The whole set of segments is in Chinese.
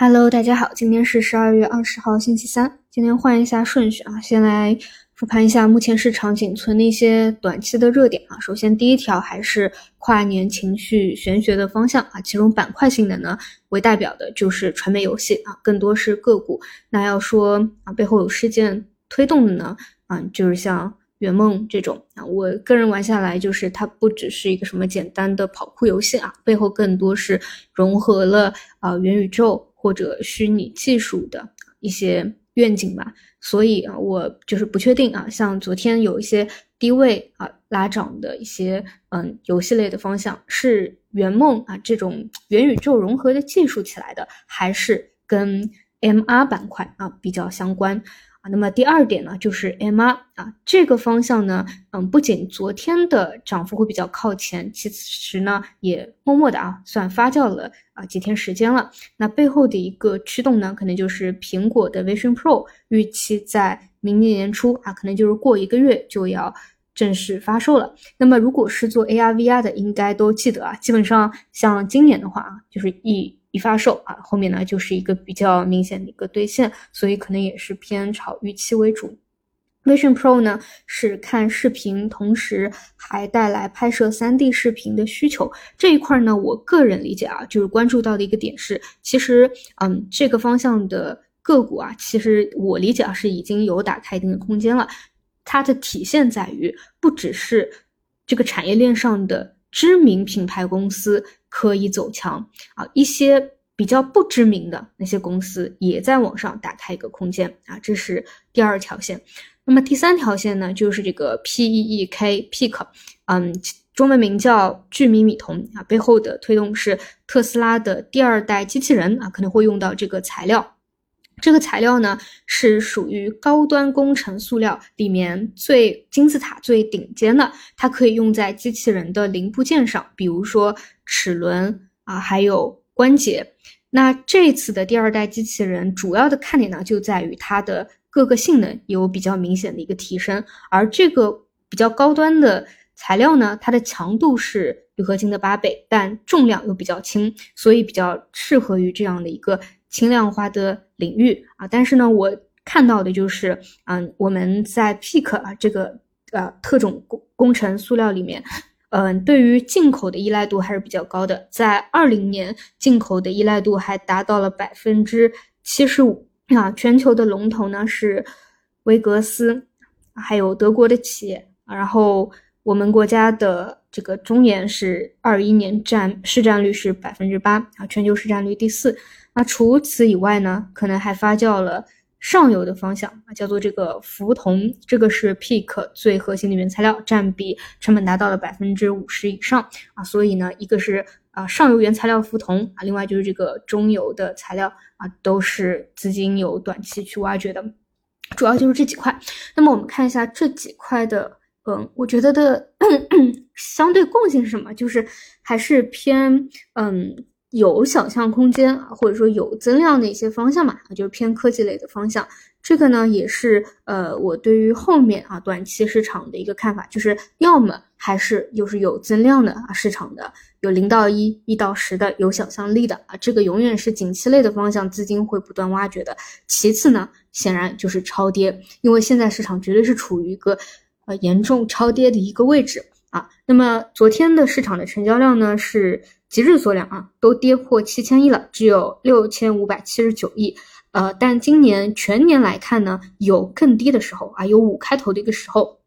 Hello，大家好，今天是十二月二十号，星期三。今天换一下顺序啊，先来复盘一下目前市场仅存的一些短期的热点啊。首先，第一条还是跨年情绪玄学的方向啊，其中板块性的呢为代表的就是传媒游戏啊，更多是个股。那要说啊，背后有事件推动的呢啊，就是像。圆梦这种啊，我个人玩下来就是它不只是一个什么简单的跑酷游戏啊，背后更多是融合了啊元宇宙或者虚拟技术的一些愿景吧。所以啊，我就是不确定啊，像昨天有一些低位啊拉涨的一些嗯游戏类的方向，是圆梦啊这种元宇宙融合的技术起来的，还是跟 MR 板块啊比较相关？啊那么第二点呢，就是 MR 啊这个方向呢，嗯，不仅昨天的涨幅会比较靠前，其实呢也默默的啊算发酵了啊几天时间了。那背后的一个驱动呢，可能就是苹果的 Vision Pro 预期在明年年初啊，可能就是过一个月就要正式发售了。那么如果是做 AR VR 的，应该都记得啊，基本上像今年的话啊，就是一。一发售啊，后面呢就是一个比较明显的一个兑现，所以可能也是偏炒预期为主。Vision Pro 呢是看视频，同时还带来拍摄 3D 视频的需求这一块呢，我个人理解啊，就是关注到的一个点是，其实嗯这个方向的个股啊，其实我理解啊是已经有打开一定的空间了。它的体现在于不只是这个产业链上的知名品牌公司。可以走强啊，一些比较不知名的那些公司也在往上打开一个空间啊，这是第二条线。那么第三条线呢，就是这个 P E E K Peak，嗯，中文名叫聚米米酮啊，背后的推动是特斯拉的第二代机器人啊，可能会用到这个材料。这个材料呢，是属于高端工程塑料里面最金字塔最顶尖的，它可以用在机器人的零部件上，比如说齿轮啊，还有关节。那这次的第二代机器人主要的看点呢，就在于它的各个性能有比较明显的一个提升，而这个比较高端的材料呢，它的强度是铝合金的八倍，但重量又比较轻，所以比较适合于这样的一个。轻量化的领域啊，但是呢，我看到的就是，嗯，我们在 PEEK 啊这个呃特种工工程塑料里面，嗯，对于进口的依赖度还是比较高的，在二零年进口的依赖度还达到了百分之七十五。啊。全球的龙头呢是维格斯，还有德国的企业，然后我们国家的这个中研是二一年占市占率是百分之八啊，全球市占率第四。那除此以外呢，可能还发酵了上游的方向啊，叫做这个氟铜，这个是 Peak 最核心的原材料，占比成本达到了百分之五十以上啊。所以呢，一个是啊上游原材料氟铜啊，另外就是这个中游的材料啊，都是资金有短期去挖掘的，主要就是这几块。那么我们看一下这几块的，嗯，我觉得的 相对共性是什么？就是还是偏嗯。有想象空间啊，或者说有增量的一些方向嘛，就是偏科技类的方向。这个呢，也是呃，我对于后面啊短期市场的一个看法，就是要么还是又是有增量的啊市场的，有零到一、一到十的有想象力的啊，这个永远是景气类的方向，资金会不断挖掘的。其次呢，显然就是超跌，因为现在市场绝对是处于一个呃严重超跌的一个位置啊。那么昨天的市场的成交量呢是。极日缩量啊，都跌破七千亿了，只有六千五百七十九亿。呃，但今年全年来看呢，有更低的时候啊，有五开头的一个时候。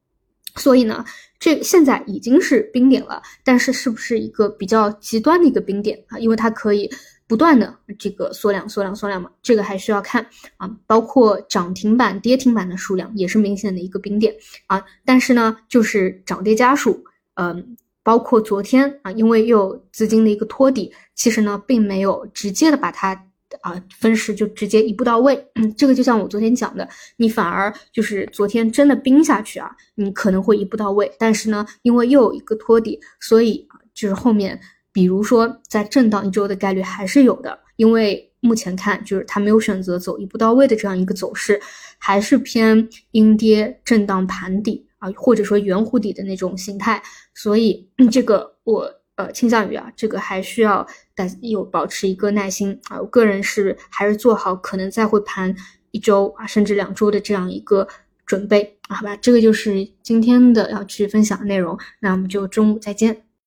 所以呢，这现在已经是冰点了，但是是不是一个比较极端的一个冰点啊？因为它可以不断的这个缩量、缩量、缩量嘛，这个还需要看啊。包括涨停板、跌停板的数量也是明显的一个冰点啊。但是呢，就是涨跌家数，嗯。包括昨天啊，因为又有资金的一个托底，其实呢，并没有直接的把它啊分时就直接一步到位。这个就像我昨天讲的，你反而就是昨天真的冰下去啊，你可能会一步到位。但是呢，因为又有一个托底，所以就是后面，比如说在震荡一周的概率还是有的。因为目前看，就是它没有选择走一步到位的这样一个走势，还是偏阴跌震荡盘底。啊，或者说圆弧底的那种形态，所以这个我呃，倾向于啊，这个还需要大有保持一个耐心啊。我个人是还是做好可能再会盘一周啊，甚至两周的这样一个准备，好吧？这个就是今天的要去分享的内容，那我们就中午再见。